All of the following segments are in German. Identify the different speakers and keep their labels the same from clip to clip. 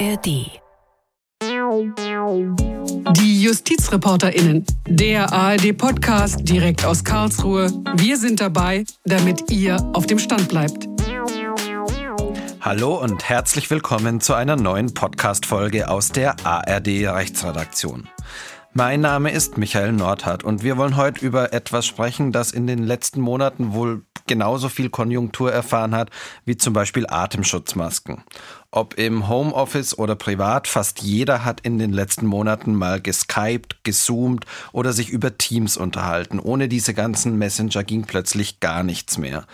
Speaker 1: ARD.
Speaker 2: Die JustizreporterInnen, der ARD-Podcast direkt aus Karlsruhe. Wir sind dabei, damit ihr auf dem Stand bleibt.
Speaker 3: Hallo und herzlich willkommen zu einer neuen Podcast-Folge aus der ARD-Rechtsredaktion. Mein Name ist Michael Nordhardt und wir wollen heute über etwas sprechen, das in den letzten Monaten wohl genauso viel Konjunktur erfahren hat wie zum Beispiel Atemschutzmasken. Ob im Homeoffice oder privat, fast jeder hat in den letzten Monaten mal geskypt, gesoomt oder sich über Teams unterhalten. Ohne diese ganzen Messenger ging plötzlich gar nichts mehr.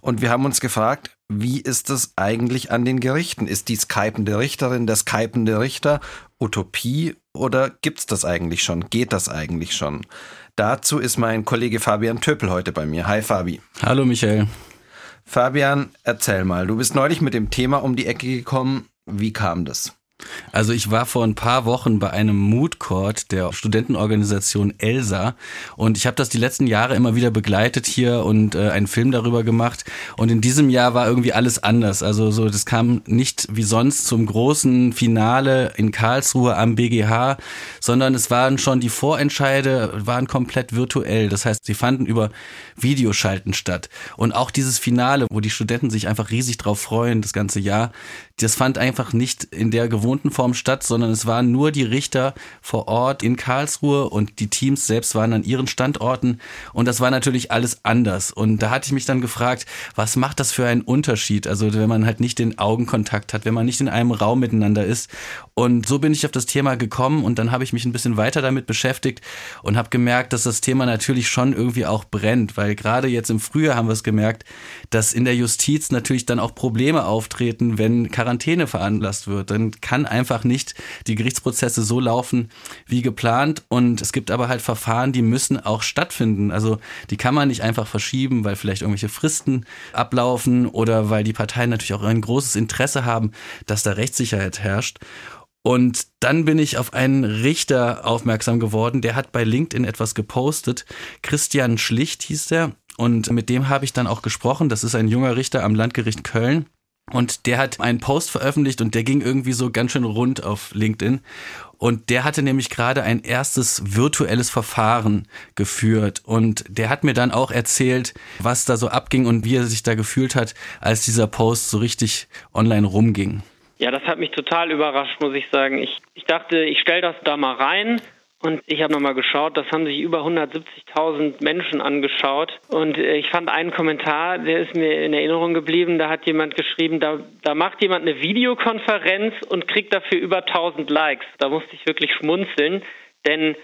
Speaker 3: Und wir haben uns gefragt, wie ist es eigentlich an den Gerichten? Ist die skypende Richterin der skypende Richter Utopie oder gibt's das eigentlich schon? Geht das eigentlich schon? Dazu ist mein Kollege Fabian Töpel heute bei mir. Hi Fabi.
Speaker 4: Hallo Michael.
Speaker 3: Fabian, erzähl mal, du bist neulich mit dem Thema um die Ecke gekommen. Wie kam das?
Speaker 4: Also ich war vor ein paar Wochen bei einem Mood Court der Studentenorganisation ELSA und ich habe das die letzten Jahre immer wieder begleitet hier und äh, einen Film darüber gemacht und in diesem Jahr war irgendwie alles anders. Also so das kam nicht wie sonst zum großen Finale in Karlsruhe am BGH, sondern es waren schon die Vorentscheide waren komplett virtuell. Das heißt, sie fanden über Videoschalten statt und auch dieses Finale, wo die Studenten sich einfach riesig drauf freuen, das ganze Jahr, das fand einfach nicht in der gewohnten Form statt, sondern es waren nur die Richter vor Ort in Karlsruhe und die Teams selbst waren an ihren Standorten und das war natürlich alles anders. Und da hatte ich mich dann gefragt, was macht das für einen Unterschied? Also wenn man halt nicht den Augenkontakt hat, wenn man nicht in einem Raum miteinander ist. Und so bin ich auf das Thema gekommen und dann habe ich mich ein bisschen weiter damit beschäftigt und habe gemerkt, dass das Thema natürlich schon irgendwie auch brennt, weil gerade jetzt im Frühjahr haben wir es gemerkt, dass in der Justiz natürlich dann auch Probleme auftreten, wenn Quarantäne veranlasst wird. Dann kann einfach nicht die Gerichtsprozesse so laufen wie geplant. Und es gibt aber halt Verfahren, die müssen auch stattfinden. Also die kann man nicht einfach verschieben, weil vielleicht irgendwelche Fristen ablaufen oder weil die Parteien natürlich auch ein großes Interesse haben, dass da Rechtssicherheit herrscht. Und dann bin ich auf einen Richter aufmerksam geworden, der hat bei LinkedIn etwas gepostet. Christian Schlicht hieß der. Und mit dem habe ich dann auch gesprochen. Das ist ein junger Richter am Landgericht Köln. Und der hat einen Post veröffentlicht und der ging irgendwie so ganz schön rund auf LinkedIn. Und der hatte nämlich gerade ein erstes virtuelles Verfahren geführt. Und der hat mir dann auch erzählt, was da so abging und wie er sich da gefühlt hat, als dieser Post so richtig online rumging.
Speaker 5: Ja, das hat mich total überrascht, muss ich sagen. Ich, ich dachte, ich stelle das da mal rein und ich habe nochmal geschaut, das haben sich über 170.000 Menschen angeschaut. Und äh, ich fand einen Kommentar, der ist mir in Erinnerung geblieben. Da hat jemand geschrieben, da, da macht jemand eine Videokonferenz und kriegt dafür über 1000 Likes. Da musste ich wirklich schmunzeln, denn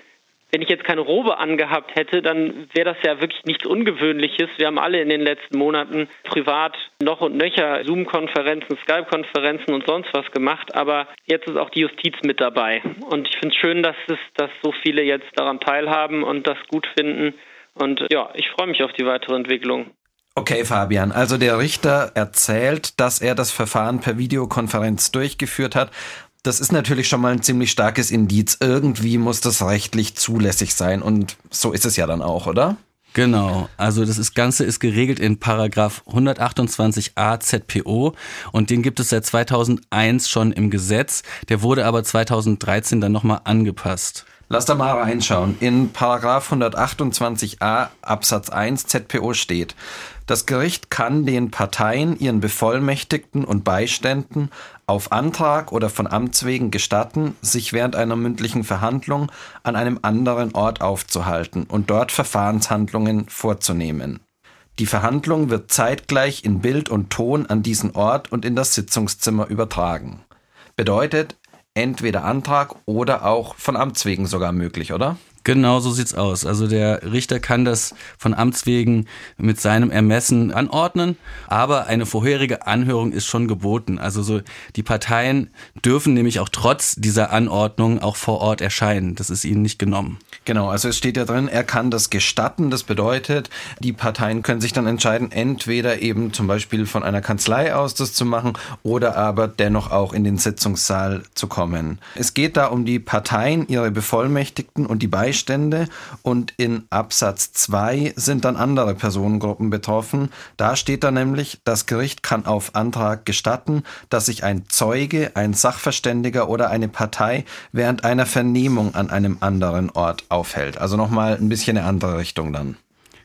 Speaker 5: wenn ich jetzt keine Robe angehabt hätte, dann wäre das ja wirklich nichts Ungewöhnliches. Wir haben alle in den letzten Monaten privat noch und nöcher Zoom-Konferenzen, Skype-Konferenzen und sonst was gemacht, aber jetzt ist auch die Justiz mit dabei. Und ich finde es schön, dass es, dass so viele jetzt daran teilhaben und das gut finden. Und ja, ich freue mich auf die weitere Entwicklung.
Speaker 3: Okay, Fabian, also der Richter erzählt, dass er das Verfahren per Videokonferenz durchgeführt hat. Das ist natürlich schon mal ein ziemlich starkes Indiz. Irgendwie muss das rechtlich zulässig sein und so ist es ja dann auch, oder?
Speaker 4: Genau, also das Ganze ist geregelt in Paragraph 128a ZPO und den gibt es seit 2001 schon im Gesetz. Der wurde aber 2013 dann nochmal angepasst.
Speaker 3: Lass da mal reinschauen. In Paragraph 128a Absatz 1 ZPO steht, das Gericht kann den Parteien, ihren Bevollmächtigten und Beiständen auf Antrag oder von Amts wegen gestatten, sich während einer mündlichen Verhandlung an einem anderen Ort aufzuhalten und dort Verfahrenshandlungen vorzunehmen. Die Verhandlung wird zeitgleich in Bild und Ton an diesen Ort und in das Sitzungszimmer übertragen. Bedeutet entweder Antrag oder auch von Amts wegen sogar möglich, oder?
Speaker 4: Genau so sieht's aus. Also der Richter kann das von Amts wegen mit seinem Ermessen anordnen, aber eine vorherige Anhörung ist schon geboten. Also so die Parteien dürfen nämlich auch trotz dieser Anordnung auch vor Ort erscheinen. Das ist ihnen nicht genommen.
Speaker 3: Genau, also es steht ja drin, er kann das gestatten. Das bedeutet, die Parteien können sich dann entscheiden, entweder eben zum Beispiel von einer Kanzlei aus das zu machen oder aber dennoch auch in den Sitzungssaal zu kommen. Es geht da um die Parteien, ihre Bevollmächtigten und die Beispiele Sachverstände und in Absatz 2 sind dann andere Personengruppen betroffen. Da steht da nämlich, das Gericht kann auf Antrag gestatten, dass sich ein Zeuge, ein Sachverständiger oder eine Partei während einer Vernehmung an einem anderen Ort aufhält. Also nochmal ein bisschen eine andere Richtung dann.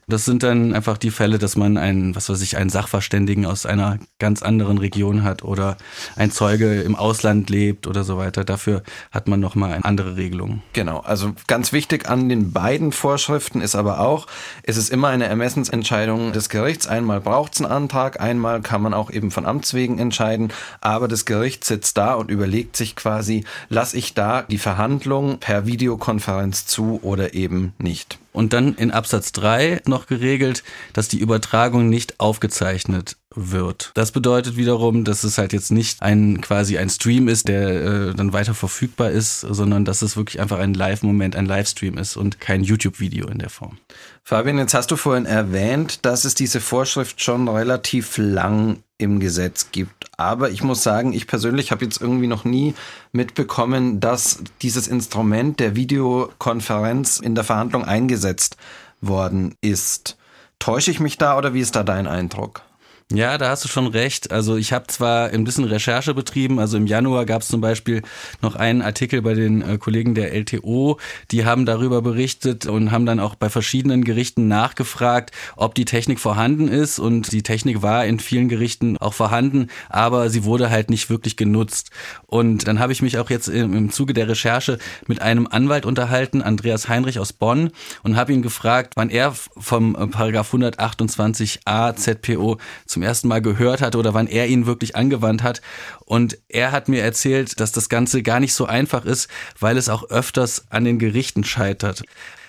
Speaker 4: Das sind dann einfach die Fälle, dass man einen, was weiß ich, einen Sachverständigen aus einer ganz anderen Region hat oder ein Zeuge im Ausland lebt oder so weiter. Dafür hat man nochmal eine andere Regelung.
Speaker 3: Genau. Also ganz wichtig an den beiden Vorschriften ist aber auch, es ist immer eine Ermessensentscheidung des Gerichts. Einmal braucht es einen Antrag, einmal kann man auch eben von Amts wegen entscheiden. Aber das Gericht sitzt da und überlegt sich quasi, lasse ich da die Verhandlung per Videokonferenz zu oder eben nicht.
Speaker 4: Und dann in Absatz 3 noch geregelt, dass die Übertragung nicht aufgezeichnet wird. Das bedeutet wiederum, dass es halt jetzt nicht ein quasi ein Stream ist, der äh, dann weiter verfügbar ist, sondern dass es wirklich einfach ein Live-Moment, ein Livestream ist und kein YouTube-Video in der Form.
Speaker 3: Fabian, jetzt hast du vorhin erwähnt, dass es diese Vorschrift schon relativ lang im Gesetz gibt. Aber ich muss sagen, ich persönlich habe jetzt irgendwie noch nie mitbekommen, dass dieses Instrument der Videokonferenz in der Verhandlung eingesetzt worden ist. Täusche ich mich da oder wie ist da dein Eindruck?
Speaker 4: Ja, da hast du schon recht. Also ich habe zwar ein bisschen Recherche betrieben, also im Januar gab es zum Beispiel noch einen Artikel bei den äh, Kollegen der LTO, die haben darüber berichtet und haben dann auch bei verschiedenen Gerichten nachgefragt, ob die Technik vorhanden ist und die Technik war in vielen Gerichten auch vorhanden, aber sie wurde halt nicht wirklich genutzt. Und dann habe ich mich auch jetzt im, im Zuge der Recherche mit einem Anwalt unterhalten, Andreas Heinrich aus Bonn, und habe ihn gefragt, wann er vom äh, Paragraph 128a ZPO zum ersten Mal gehört hatte oder wann er ihn wirklich angewandt hat. Und er hat mir erzählt, dass das Ganze gar nicht so einfach ist, weil es auch öfters an den Gerichten scheitert.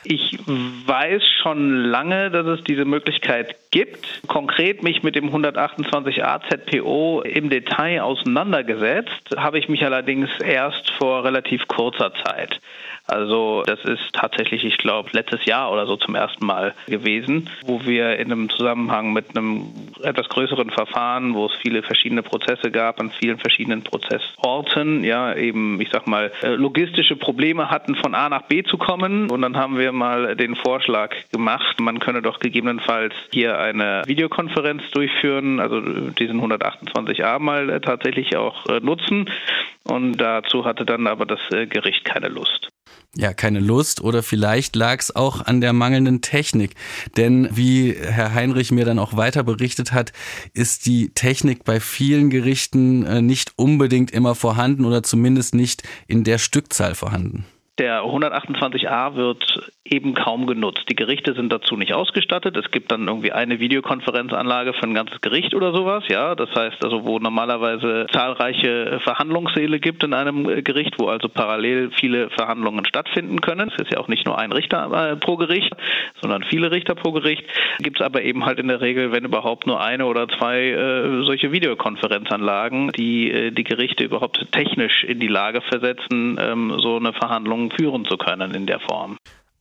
Speaker 1: Ich weiß schon lange, dass es diese Möglichkeit gibt. Konkret mich mit dem 128a ZPO im Detail auseinandergesetzt, habe ich mich allerdings erst vor relativ kurzer Zeit. Also das ist tatsächlich, ich glaube, letztes Jahr oder so zum ersten Mal gewesen, wo wir in einem Zusammenhang mit einem etwas größeren Verfahren, wo es viele verschiedene Prozesse gab an vielen verschiedenen Prozessorten, ja eben, ich sag mal, äh, logistische Probleme hatten, von A nach B zu kommen. Und dann haben wir mal den Vorschlag gemacht, man könne doch gegebenenfalls hier eine Videokonferenz durchführen, also diesen 128a mal äh, tatsächlich auch äh, nutzen. Und dazu hatte dann aber das Gericht keine Lust
Speaker 4: ja, keine Lust oder vielleicht lag es auch an der mangelnden Technik. Denn wie Herr Heinrich mir dann auch weiter berichtet hat, ist die Technik bei vielen Gerichten äh, nicht unbedingt immer vorhanden oder zumindest nicht in der Stückzahl vorhanden.
Speaker 1: Der 128a wird eben kaum genutzt. Die Gerichte sind dazu nicht ausgestattet. Es gibt dann irgendwie eine Videokonferenzanlage für ein ganzes Gericht oder sowas, ja. Das heißt also, wo normalerweise zahlreiche Verhandlungssäle gibt in einem Gericht, wo also parallel viele Verhandlungen stattfinden können. Es ist ja auch nicht nur ein Richter äh, pro Gericht, sondern viele Richter pro Gericht. Gibt es aber eben halt in der Regel, wenn überhaupt nur eine oder zwei äh, solche Videokonferenzanlagen, die äh, die Gerichte überhaupt technisch in die Lage versetzen, ähm, so eine Verhandlung führen zu können in der Form.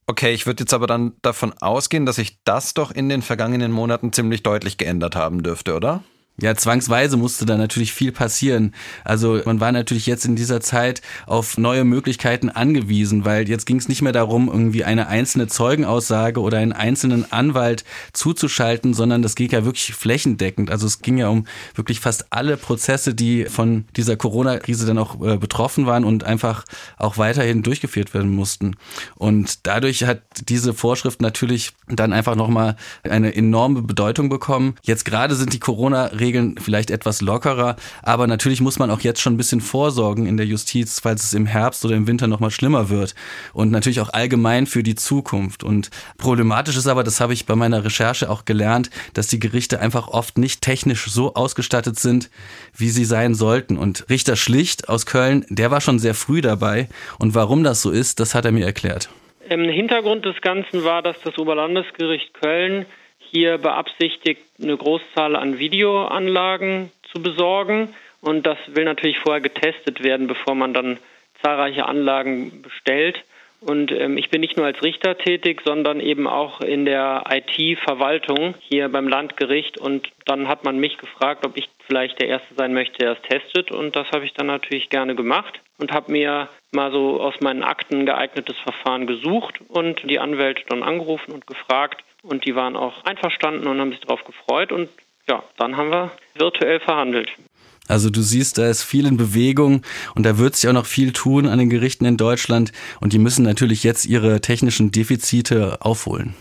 Speaker 3: Okay, ich würde jetzt aber dann davon ausgehen, dass sich das doch in den vergangenen Monaten ziemlich deutlich geändert haben dürfte, oder?
Speaker 4: Ja, zwangsweise musste da natürlich viel passieren. Also man war natürlich jetzt in dieser Zeit auf neue Möglichkeiten angewiesen, weil jetzt ging es nicht mehr darum, irgendwie eine einzelne Zeugenaussage oder einen einzelnen Anwalt zuzuschalten, sondern das ging ja wirklich flächendeckend. Also es ging ja um wirklich fast alle Prozesse, die von dieser Corona-Krise dann auch äh, betroffen waren und einfach auch weiterhin durchgeführt werden mussten. Und dadurch hat diese Vorschrift natürlich dann einfach nochmal eine enorme Bedeutung bekommen. Jetzt gerade sind die Corona- Regeln vielleicht etwas lockerer, aber natürlich muss man auch jetzt schon ein bisschen vorsorgen in der Justiz, falls es im Herbst oder im Winter nochmal schlimmer wird und natürlich auch allgemein für die Zukunft. Und problematisch ist aber, das habe ich bei meiner Recherche auch gelernt, dass die Gerichte einfach oft nicht technisch so ausgestattet sind, wie sie sein sollten. Und Richter Schlicht aus Köln, der war schon sehr früh dabei und warum das so ist, das hat er mir erklärt.
Speaker 5: Im Hintergrund des Ganzen war, dass das Oberlandesgericht Köln hier beabsichtigt, eine Großzahl an Videoanlagen zu besorgen. Und das will natürlich vorher getestet werden, bevor man dann zahlreiche Anlagen bestellt. Und ähm, ich bin nicht nur als Richter tätig, sondern eben auch in der IT-Verwaltung hier beim Landgericht. Und dann hat man mich gefragt, ob ich vielleicht der Erste sein möchte, der es testet. Und das habe ich dann natürlich gerne gemacht und habe mir mal so aus meinen Akten geeignetes Verfahren gesucht und die Anwälte dann angerufen und gefragt. Und die waren auch einverstanden und haben sich darauf gefreut. Und ja, dann haben wir virtuell verhandelt.
Speaker 4: Also du siehst, da ist viel in Bewegung und da wird sich auch noch viel tun an den Gerichten in Deutschland und die müssen natürlich jetzt ihre technischen Defizite aufholen.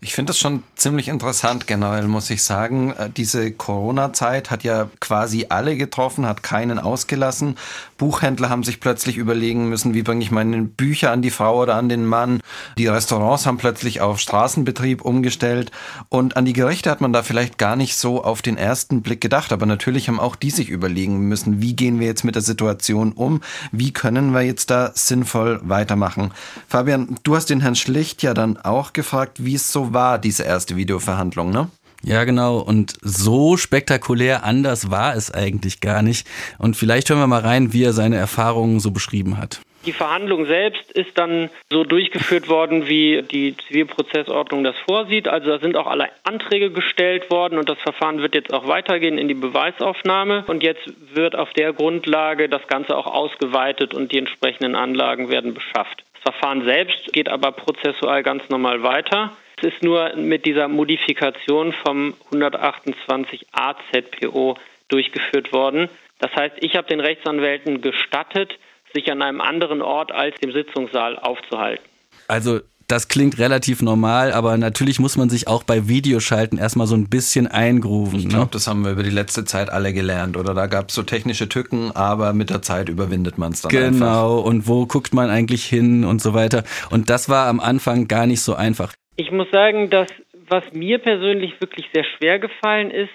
Speaker 3: Ich finde das schon ziemlich interessant generell, muss ich sagen. Äh, diese Corona-Zeit hat ja quasi alle getroffen, hat keinen ausgelassen. Buchhändler haben sich plötzlich überlegen müssen, wie bringe ich meine Bücher an die Frau oder an den Mann. Die Restaurants haben plötzlich auf Straßenbetrieb umgestellt. Und an die Gerichte hat man da vielleicht gar nicht so auf den ersten Blick gedacht. Aber natürlich haben auch die sich überlegen müssen, wie gehen wir jetzt mit der Situation um? Wie können wir jetzt da sinnvoll weitermachen? Fabian, du hast den Herrn Schlicht ja dann auch gefragt, wie es so war, diese erste Videoverhandlung, ne?
Speaker 4: Ja, genau. Und so spektakulär anders war es eigentlich gar nicht. Und vielleicht hören wir mal rein, wie er seine Erfahrungen so beschrieben hat.
Speaker 5: Die Verhandlung selbst ist dann so durchgeführt worden, wie die Zivilprozessordnung das vorsieht. Also da sind auch alle Anträge gestellt worden und das Verfahren wird jetzt auch weitergehen in die Beweisaufnahme. Und jetzt wird auf der Grundlage das Ganze auch ausgeweitet und die entsprechenden Anlagen werden beschafft. Das Verfahren selbst geht aber prozessual ganz normal weiter. Es ist nur mit dieser Modifikation vom 128a ZPO durchgeführt worden. Das heißt, ich habe den Rechtsanwälten gestattet, sich an einem anderen Ort als dem Sitzungssaal aufzuhalten.
Speaker 4: Also das klingt relativ normal, aber natürlich muss man sich auch bei Videoschalten erstmal so ein bisschen eingrooven.
Speaker 3: Ich glaube, ne? das haben wir über die letzte Zeit alle gelernt. Oder da gab es so technische Tücken, aber mit der Zeit überwindet man es dann
Speaker 4: genau.
Speaker 3: einfach.
Speaker 4: Genau, und wo guckt man eigentlich hin und so weiter. Und das war am Anfang gar nicht so einfach.
Speaker 5: Ich muss sagen, dass was mir persönlich wirklich sehr schwer gefallen ist,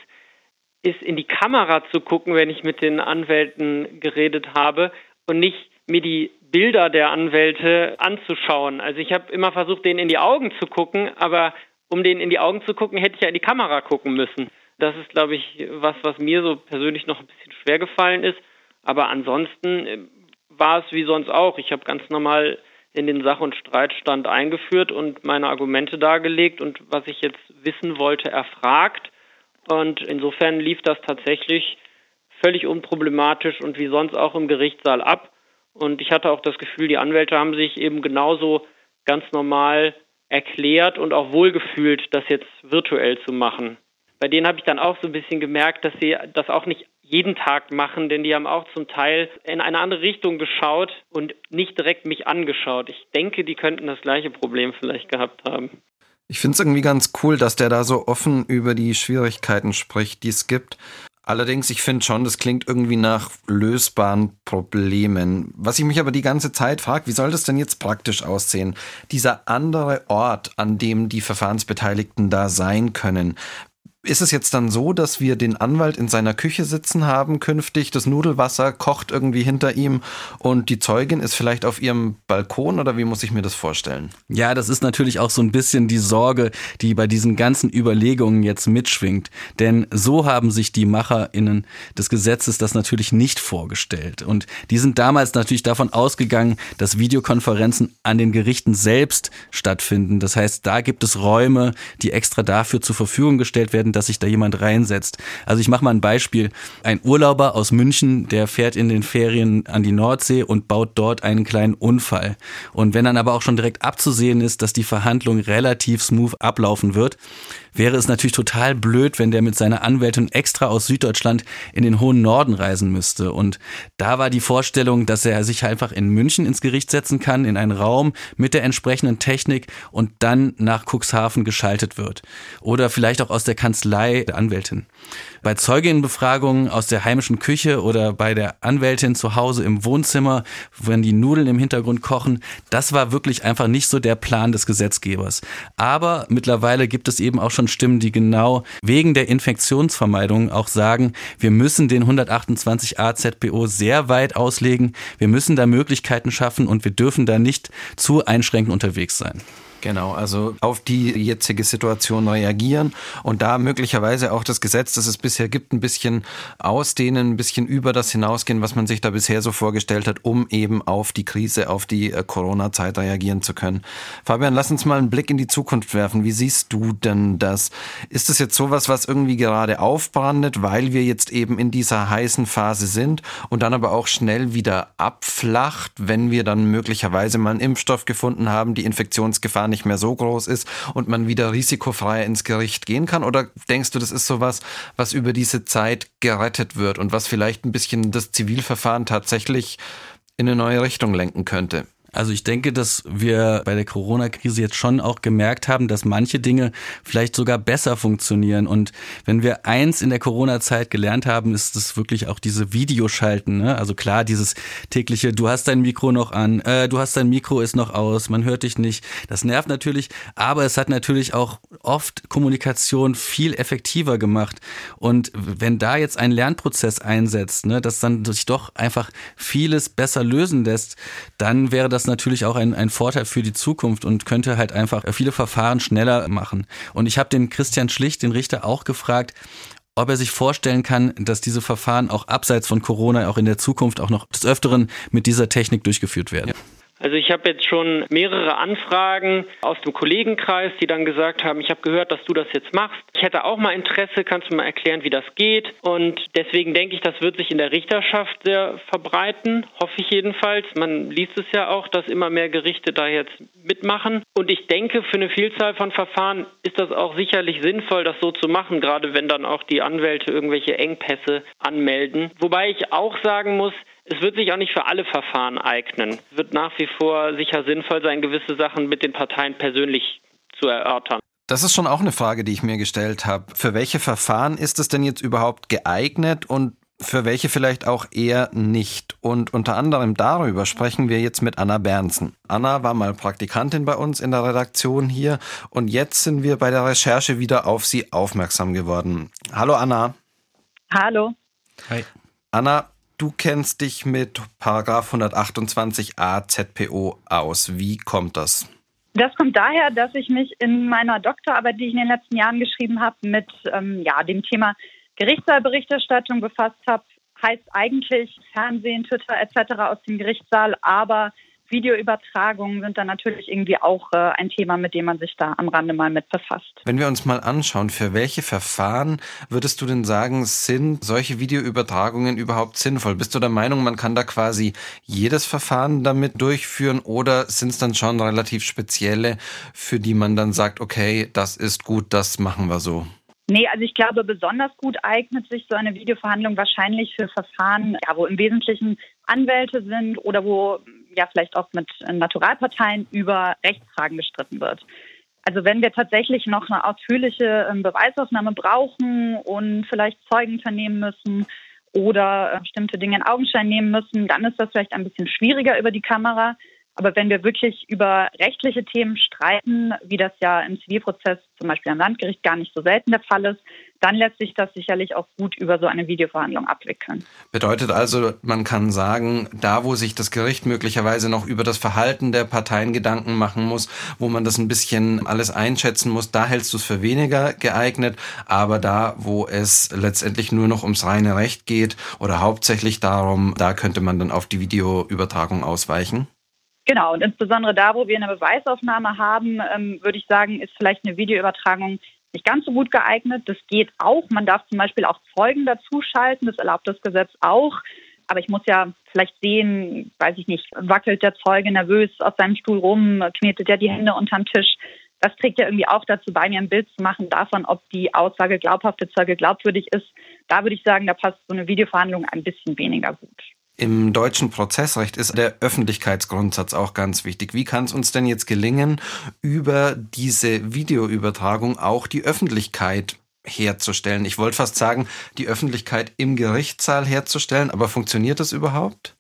Speaker 5: ist in die Kamera zu gucken, wenn ich mit den Anwälten geredet habe und nicht mir die Bilder der Anwälte anzuschauen. Also ich habe immer versucht, denen in die Augen zu gucken, aber um denen in die Augen zu gucken, hätte ich ja in die Kamera gucken müssen. Das ist, glaube ich, was, was mir so persönlich noch ein bisschen schwer gefallen ist. Aber ansonsten äh, war es wie sonst auch. Ich habe ganz normal in den Sach- und Streitstand eingeführt und meine Argumente dargelegt und was ich jetzt wissen wollte, erfragt. Und insofern lief das tatsächlich völlig unproblematisch und wie sonst auch im Gerichtssaal ab. Und ich hatte auch das Gefühl, die Anwälte haben sich eben genauso ganz normal erklärt und auch wohlgefühlt, das jetzt virtuell zu machen. Bei denen habe ich dann auch so ein bisschen gemerkt, dass sie das auch nicht jeden Tag machen, denn die haben auch zum Teil in eine andere Richtung geschaut und nicht direkt mich angeschaut. Ich denke, die könnten das gleiche Problem vielleicht gehabt haben.
Speaker 3: Ich finde es irgendwie ganz cool, dass der da so offen über die Schwierigkeiten spricht, die es gibt. Allerdings, ich finde schon, das klingt irgendwie nach lösbaren Problemen. Was ich mich aber die ganze Zeit frage, wie soll das denn jetzt praktisch aussehen? Dieser andere Ort, an dem die Verfahrensbeteiligten da sein können. Ist es jetzt dann so, dass wir den Anwalt in seiner Küche sitzen haben künftig? Das Nudelwasser kocht irgendwie hinter ihm und die Zeugin ist vielleicht auf ihrem Balkon oder wie muss ich mir das vorstellen?
Speaker 4: Ja, das ist natürlich auch so ein bisschen die Sorge, die bei diesen ganzen Überlegungen jetzt mitschwingt. Denn so haben sich die MacherInnen des Gesetzes das natürlich nicht vorgestellt. Und die sind damals natürlich davon ausgegangen, dass Videokonferenzen an den Gerichten selbst stattfinden. Das heißt, da gibt es Räume, die extra dafür zur Verfügung gestellt werden dass sich da jemand reinsetzt. Also ich mache mal ein Beispiel. Ein Urlauber aus München, der fährt in den Ferien an die Nordsee und baut dort einen kleinen Unfall. Und wenn dann aber auch schon direkt abzusehen ist, dass die Verhandlung relativ smooth ablaufen wird, wäre es natürlich total blöd, wenn der mit seiner Anwältin extra aus Süddeutschland in den hohen Norden reisen müsste. Und da war die Vorstellung, dass er sich einfach in München ins Gericht setzen kann, in einen Raum mit der entsprechenden Technik und dann nach Cuxhaven geschaltet wird. Oder vielleicht auch aus der Kanzlei der Anwältin. Bei Zeuginnenbefragungen aus der heimischen Küche oder bei der Anwältin zu Hause im Wohnzimmer, wenn die Nudeln im Hintergrund kochen, das war wirklich einfach nicht so der Plan des Gesetzgebers. Aber mittlerweile gibt es eben auch schon Stimmen, die genau wegen der Infektionsvermeidung auch sagen, wir müssen den 128a ZPO sehr weit auslegen, wir müssen da Möglichkeiten schaffen und wir dürfen da nicht zu einschränkend unterwegs sein.
Speaker 3: Genau, also auf die jetzige Situation reagieren und da möglicherweise auch das Gesetz, das es bisher gibt, ein bisschen ausdehnen, ein bisschen über das hinausgehen, was man sich da bisher so vorgestellt hat, um eben auf die Krise, auf die äh, Corona-Zeit reagieren zu können. Fabian, lass uns mal einen Blick in die Zukunft werfen. Wie siehst du denn das? Ist es jetzt sowas, was irgendwie gerade aufbrandet, weil wir jetzt eben in dieser heißen Phase sind und dann aber auch schnell wieder abflacht, wenn wir dann möglicherweise mal einen Impfstoff gefunden haben, die Infektionsgefahr nicht mehr so groß ist und man wieder risikofrei ins Gericht gehen kann? Oder denkst du, das ist sowas, was über diese Zeit gerettet wird und was vielleicht ein bisschen das Zivilverfahren tatsächlich in eine neue Richtung lenken könnte?
Speaker 4: Also ich denke, dass wir bei der Corona-Krise jetzt schon auch gemerkt haben, dass manche Dinge vielleicht sogar besser funktionieren. Und wenn wir eins in der Corona-Zeit gelernt haben, ist es wirklich auch diese Videoschalten. Ne? Also klar, dieses tägliche, du hast dein Mikro noch an, äh, du hast dein Mikro ist noch aus, man hört dich nicht. Das nervt natürlich, aber es hat natürlich auch oft Kommunikation viel effektiver gemacht. Und wenn da jetzt ein Lernprozess einsetzt, ne, dass dann sich doch einfach vieles besser lösen lässt, dann wäre das das natürlich auch ein, ein Vorteil für die Zukunft und könnte halt einfach viele Verfahren schneller machen. Und ich habe den Christian Schlicht, den Richter, auch gefragt, ob er sich vorstellen kann, dass diese Verfahren auch abseits von Corona auch in der Zukunft auch noch des Öfteren mit dieser Technik durchgeführt werden. Ja.
Speaker 5: Also ich habe jetzt schon mehrere Anfragen aus dem Kollegenkreis, die dann gesagt haben, ich habe gehört, dass du das jetzt machst. Ich hätte auch mal Interesse, kannst du mal erklären, wie das geht? Und deswegen denke ich, das wird sich in der Richterschaft sehr verbreiten, hoffe ich jedenfalls. Man liest es ja auch, dass immer mehr Gerichte da jetzt mitmachen. Und ich denke, für eine Vielzahl von Verfahren ist das auch sicherlich sinnvoll, das so zu machen, gerade wenn dann auch die Anwälte irgendwelche Engpässe anmelden. Wobei ich auch sagen muss, es wird sich auch nicht für alle Verfahren eignen. Es wird nach wie vor sicher sinnvoll sein, gewisse Sachen mit den Parteien persönlich zu erörtern.
Speaker 3: Das ist schon auch eine Frage, die ich mir gestellt habe. Für welche Verfahren ist es denn jetzt überhaupt geeignet und für welche vielleicht auch eher nicht. Und unter anderem darüber sprechen wir jetzt mit Anna Bernsen. Anna war mal Praktikantin bei uns in der Redaktion hier und jetzt sind wir bei der Recherche wieder auf sie aufmerksam geworden. Hallo Anna.
Speaker 6: Hallo.
Speaker 3: Hi. Anna, du kennst dich mit Paragraph 128a ZPO aus. Wie kommt das?
Speaker 6: Das kommt daher, dass ich mich in meiner Doktorarbeit, die ich in den letzten Jahren geschrieben habe, mit ähm, ja, dem Thema Gerichtssaalberichterstattung befasst habe. Heißt eigentlich Fernsehen, Twitter etc. aus dem Gerichtssaal, aber Videoübertragungen sind dann natürlich irgendwie auch äh, ein Thema, mit dem man sich da am Rande mal mit befasst.
Speaker 3: Wenn wir uns mal anschauen, für welche Verfahren würdest du denn sagen, sind solche Videoübertragungen überhaupt sinnvoll? Bist du der Meinung, man kann da quasi jedes Verfahren damit durchführen oder sind es dann schon relativ spezielle, für die man dann sagt, okay, das ist gut, das machen wir so?
Speaker 6: Nee, also ich glaube, besonders gut eignet sich so eine Videoverhandlung wahrscheinlich für Verfahren, ja, wo im Wesentlichen Anwälte sind oder wo ja vielleicht auch mit Naturalparteien über Rechtsfragen gestritten wird. Also wenn wir tatsächlich noch eine ausführliche ähm, Beweisaufnahme brauchen und vielleicht Zeugen vernehmen müssen oder äh, bestimmte Dinge in Augenschein nehmen müssen, dann ist das vielleicht ein bisschen schwieriger über die Kamera. Aber wenn wir wirklich über rechtliche Themen streiten, wie das ja im Zivilprozess zum Beispiel am Landgericht gar nicht so selten der Fall ist, dann lässt sich das sicherlich auch gut über so eine Videoverhandlung abwickeln.
Speaker 3: Bedeutet also, man kann sagen, da wo sich das Gericht möglicherweise noch über das Verhalten der Parteien Gedanken machen muss, wo man das ein bisschen alles einschätzen muss, da hältst du es für weniger geeignet, aber da, wo es letztendlich nur noch ums reine Recht geht oder hauptsächlich darum, da könnte man dann auf die Videoübertragung ausweichen?
Speaker 6: Genau, und insbesondere da, wo wir eine Beweisaufnahme haben, ähm, würde ich sagen, ist vielleicht eine Videoübertragung nicht ganz so gut geeignet. Das geht auch. Man darf zum Beispiel auch Zeugen dazuschalten. Das erlaubt das Gesetz auch. Aber ich muss ja vielleicht sehen, weiß ich nicht, wackelt der Zeuge nervös auf seinem Stuhl rum, knetet er die Hände unterm Tisch. Das trägt ja irgendwie auch dazu bei, mir ein Bild zu machen davon, ob die Aussage glaubhafte Zeuge glaubwürdig ist. Da würde ich sagen, da passt so eine Videoverhandlung ein bisschen weniger gut.
Speaker 3: Im deutschen Prozessrecht ist der Öffentlichkeitsgrundsatz auch ganz wichtig. Wie kann es uns denn jetzt gelingen, über diese Videoübertragung auch die Öffentlichkeit herzustellen? Ich wollte fast sagen, die Öffentlichkeit im Gerichtssaal herzustellen, aber funktioniert das überhaupt?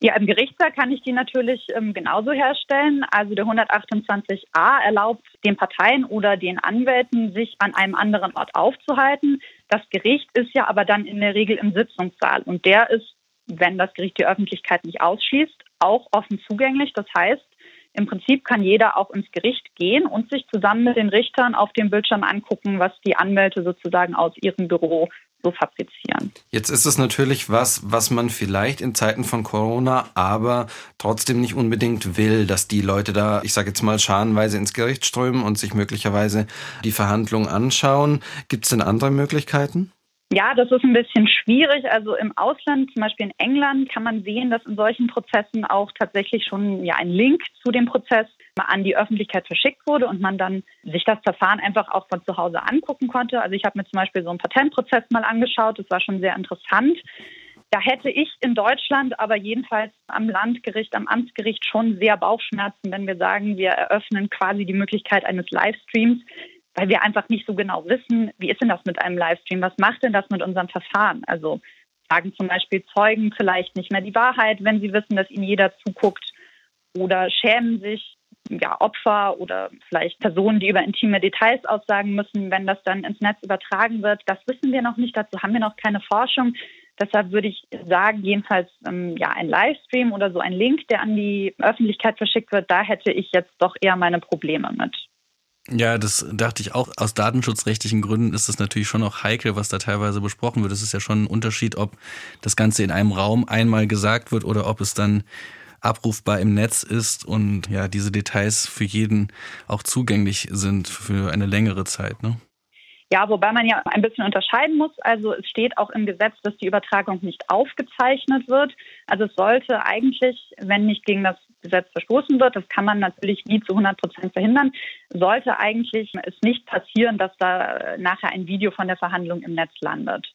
Speaker 6: Ja, im Gerichtssaal kann ich die natürlich ähm, genauso herstellen. Also der 128a erlaubt den Parteien oder den Anwälten, sich an einem anderen Ort aufzuhalten. Das Gericht ist ja aber dann in der Regel im Sitzungssaal und der ist wenn das Gericht die Öffentlichkeit nicht ausschließt, auch offen zugänglich. Das heißt, im Prinzip kann jeder auch ins Gericht gehen und sich zusammen mit den Richtern auf dem Bildschirm angucken, was die Anwälte sozusagen aus ihrem Büro so fabrizieren.
Speaker 3: Jetzt ist es natürlich was, was man vielleicht in Zeiten von Corona aber trotzdem nicht unbedingt will, dass die Leute da, ich sage jetzt mal, scharenweise ins Gericht strömen und sich möglicherweise die Verhandlungen anschauen. Gibt es denn andere Möglichkeiten?
Speaker 6: Ja, das ist ein bisschen schwierig. Also im Ausland, zum Beispiel in England, kann man sehen, dass in solchen Prozessen auch tatsächlich schon ja, ein Link zu dem Prozess an die Öffentlichkeit verschickt wurde und man dann sich das Verfahren einfach auch von zu Hause angucken konnte. Also ich habe mir zum Beispiel so einen Patentprozess mal angeschaut. Das war schon sehr interessant. Da hätte ich in Deutschland aber jedenfalls am Landgericht, am Amtsgericht schon sehr Bauchschmerzen, wenn wir sagen, wir eröffnen quasi die Möglichkeit eines Livestreams weil wir einfach nicht so genau wissen, wie ist denn das mit einem Livestream? Was macht denn das mit unserem Verfahren? Also sagen zum Beispiel Zeugen vielleicht nicht mehr die Wahrheit, wenn sie wissen, dass ihnen jeder zuguckt oder schämen sich ja, Opfer oder vielleicht Personen, die über intime Details aussagen müssen, wenn das dann ins Netz übertragen wird. Das wissen wir noch nicht, dazu haben wir noch keine Forschung. Deshalb würde ich sagen, jedenfalls ähm, ja ein Livestream oder so ein Link, der an die Öffentlichkeit verschickt wird, da hätte ich jetzt doch eher meine Probleme mit.
Speaker 4: Ja, das dachte ich auch. Aus datenschutzrechtlichen Gründen ist es natürlich schon auch heikel, was da teilweise besprochen wird. Es ist ja schon ein Unterschied, ob das Ganze in einem Raum einmal gesagt wird oder ob es dann abrufbar im Netz ist und ja, diese Details für jeden auch zugänglich sind für eine längere Zeit. Ne?
Speaker 6: Ja, wobei man ja ein bisschen unterscheiden muss. Also es steht auch im Gesetz, dass die Übertragung nicht aufgezeichnet wird. Also es sollte eigentlich, wenn nicht gegen das Gesetz verstoßen wird, das kann man natürlich nie zu 100 Prozent verhindern, sollte eigentlich es nicht passieren, dass da nachher ein Video von der Verhandlung im Netz landet.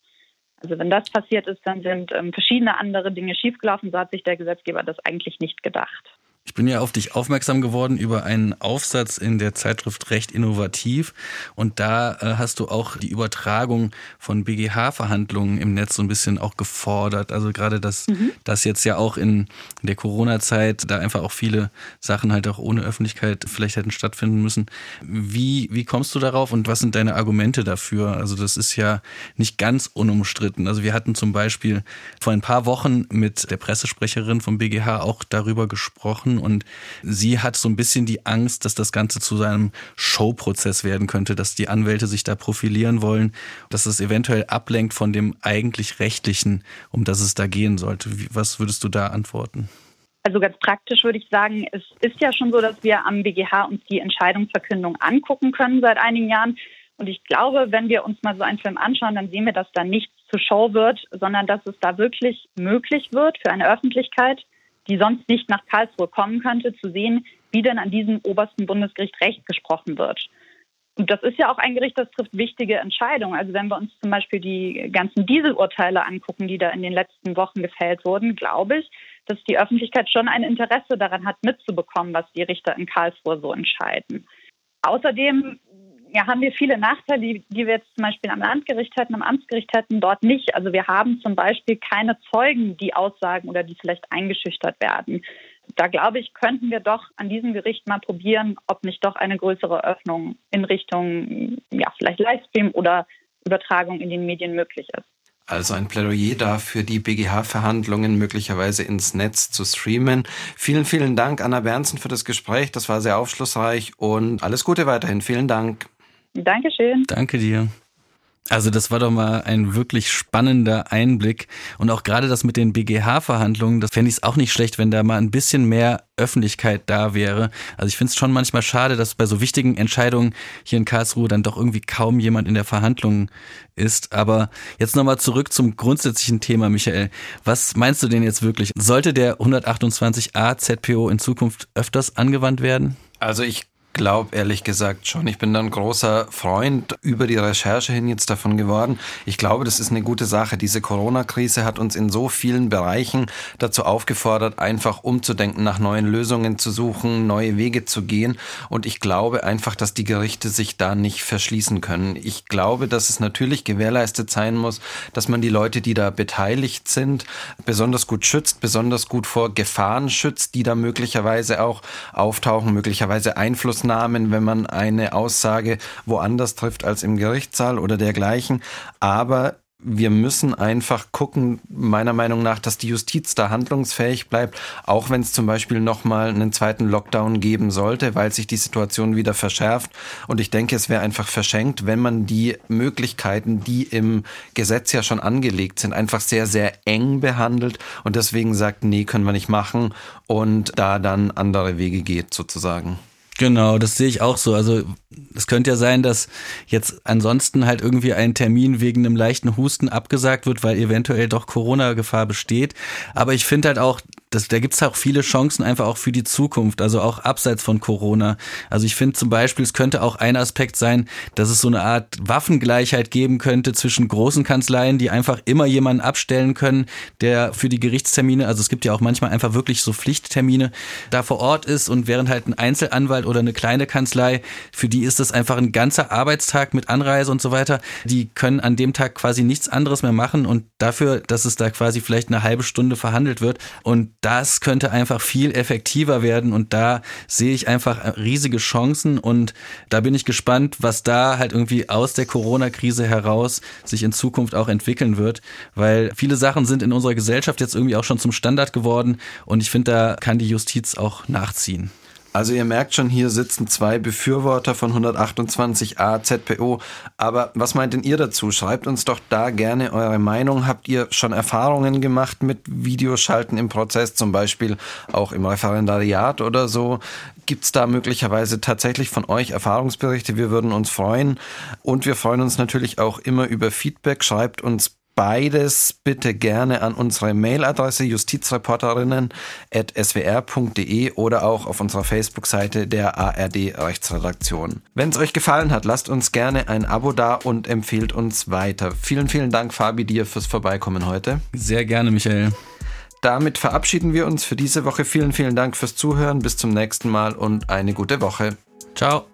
Speaker 6: Also wenn das passiert ist, dann sind ähm, verschiedene andere Dinge schiefgelaufen. So hat sich der Gesetzgeber das eigentlich nicht gedacht.
Speaker 4: Ich bin ja auf dich aufmerksam geworden über einen Aufsatz in der Zeitschrift Recht Innovativ und da äh, hast du auch die Übertragung von BGH-Verhandlungen im Netz so ein bisschen auch gefordert. Also gerade das, mhm. das jetzt ja auch in der Corona-Zeit, da einfach auch viele Sachen halt auch ohne Öffentlichkeit vielleicht hätten stattfinden müssen. Wie, wie kommst du darauf und was sind deine Argumente dafür? Also das ist ja nicht ganz unumstritten. Also wir hatten zum Beispiel vor ein paar Wochen mit der Pressesprecherin vom BGH auch darüber gesprochen und sie hat so ein bisschen die Angst, dass das Ganze zu seinem Showprozess werden könnte, dass die Anwälte sich da profilieren wollen, dass es eventuell ablenkt von dem eigentlich rechtlichen, um das es da gehen sollte. Was würdest du da antworten?
Speaker 6: Also ganz praktisch würde ich sagen, es ist ja schon so, dass wir am BGH uns die Entscheidungsverkündung angucken können seit einigen Jahren. Und ich glaube, wenn wir uns mal so einen Film anschauen, dann sehen wir, dass da nichts zur Show wird, sondern dass es da wirklich möglich wird für eine Öffentlichkeit, die sonst nicht nach Karlsruhe kommen könnte, zu sehen, wie denn an diesem obersten Bundesgericht Recht gesprochen wird. Und das ist ja auch ein Gericht, das trifft wichtige Entscheidungen. Also wenn wir uns zum Beispiel die ganzen Dieselurteile angucken, die da in den letzten Wochen gefällt wurden, glaube ich, dass die Öffentlichkeit schon ein Interesse daran hat, mitzubekommen, was die Richter in Karlsruhe so entscheiden. Außerdem ja, haben wir viele Nachteile, die, die wir jetzt zum Beispiel am Landgericht hätten, am Amtsgericht hätten, dort nicht. Also wir haben zum Beispiel keine Zeugen, die aussagen oder die vielleicht eingeschüchtert werden. Da glaube ich, könnten wir doch an diesem Gericht mal probieren, ob nicht doch eine größere Öffnung in Richtung, ja, vielleicht Livestream oder Übertragung in den Medien möglich ist.
Speaker 3: Also ein Plädoyer dafür, die BGH-Verhandlungen möglicherweise ins Netz zu streamen. Vielen, vielen Dank, Anna Bernsen, für das Gespräch. Das war sehr aufschlussreich und alles Gute weiterhin. Vielen Dank.
Speaker 6: Dankeschön.
Speaker 4: Danke dir. Also das war doch mal ein wirklich spannender Einblick. Und auch gerade das mit den BGH-Verhandlungen, das fände ich es auch nicht schlecht, wenn da mal ein bisschen mehr Öffentlichkeit da wäre. Also ich finde es schon manchmal schade, dass bei so wichtigen Entscheidungen hier in Karlsruhe dann doch irgendwie kaum jemand in der Verhandlung ist. Aber jetzt nochmal zurück zum grundsätzlichen Thema, Michael. Was meinst du denn jetzt wirklich? Sollte der 128a ZPO in Zukunft öfters angewandt werden?
Speaker 3: Also ich glaube ehrlich gesagt schon. Ich bin dann großer Freund über die Recherche hin jetzt davon geworden. Ich glaube, das ist eine gute Sache. Diese Corona-Krise hat uns in so vielen Bereichen dazu aufgefordert, einfach umzudenken, nach neuen Lösungen zu suchen, neue Wege zu gehen. Und ich glaube einfach, dass die Gerichte sich da nicht verschließen können. Ich glaube, dass es natürlich gewährleistet sein muss, dass man die Leute, die da beteiligt sind, besonders gut schützt, besonders gut vor Gefahren schützt, die da möglicherweise auch auftauchen, möglicherweise Einfluss Einflussnahmen, wenn man eine Aussage woanders trifft als im Gerichtssaal oder dergleichen. Aber wir müssen einfach gucken, meiner Meinung nach, dass die Justiz da handlungsfähig bleibt, auch wenn es zum Beispiel nochmal einen zweiten Lockdown geben sollte, weil sich die Situation wieder verschärft. Und ich denke, es wäre einfach verschenkt, wenn man die Möglichkeiten, die im Gesetz ja schon angelegt sind, einfach sehr, sehr eng behandelt und deswegen sagt, nee, können wir nicht machen und da dann andere Wege geht sozusagen.
Speaker 4: Genau, das sehe ich auch so. Also es könnte ja sein, dass jetzt ansonsten halt irgendwie ein Termin wegen einem leichten Husten abgesagt wird, weil eventuell doch Corona-Gefahr besteht. Aber ich finde halt auch, das, da gibt's auch viele Chancen einfach auch für die Zukunft, also auch abseits von Corona. Also ich finde zum Beispiel, es könnte auch ein Aspekt sein, dass es so eine Art Waffengleichheit geben könnte zwischen großen Kanzleien, die einfach immer jemanden abstellen können, der für die Gerichtstermine, also es gibt ja auch manchmal einfach wirklich so Pflichttermine, da vor Ort ist und während halt ein Einzelanwalt oder eine kleine Kanzlei, für die ist das einfach ein ganzer Arbeitstag mit Anreise und so weiter, die können an dem Tag quasi nichts anderes mehr machen und dafür, dass es da quasi vielleicht eine halbe Stunde verhandelt wird und das könnte einfach viel effektiver werden und da sehe ich einfach riesige Chancen und da bin ich gespannt, was da halt irgendwie aus der Corona-Krise heraus sich in Zukunft auch entwickeln wird, weil viele Sachen sind in unserer Gesellschaft jetzt irgendwie auch schon zum Standard geworden und ich finde, da kann die Justiz auch nachziehen.
Speaker 3: Also ihr merkt schon, hier sitzen zwei Befürworter von 128a ZPO. Aber was meint denn ihr dazu? Schreibt uns doch da gerne eure Meinung. Habt ihr schon Erfahrungen gemacht mit Videoschalten im Prozess, zum Beispiel auch im Referendariat oder so? Gibt es da möglicherweise tatsächlich von euch Erfahrungsberichte? Wir würden uns freuen. Und wir freuen uns natürlich auch immer über Feedback. Schreibt uns beides bitte gerne an unsere Mailadresse justizreporterinnen.swr.de oder auch auf unserer Facebook-Seite der ARD Rechtsredaktion. Wenn es euch gefallen hat, lasst uns gerne ein Abo da und empfehlt uns weiter. Vielen, vielen Dank, Fabi, dir fürs Vorbeikommen heute.
Speaker 4: Sehr gerne, Michael.
Speaker 3: Damit verabschieden wir uns für diese Woche. Vielen, vielen Dank fürs Zuhören. Bis zum nächsten Mal und eine gute Woche.
Speaker 4: Ciao.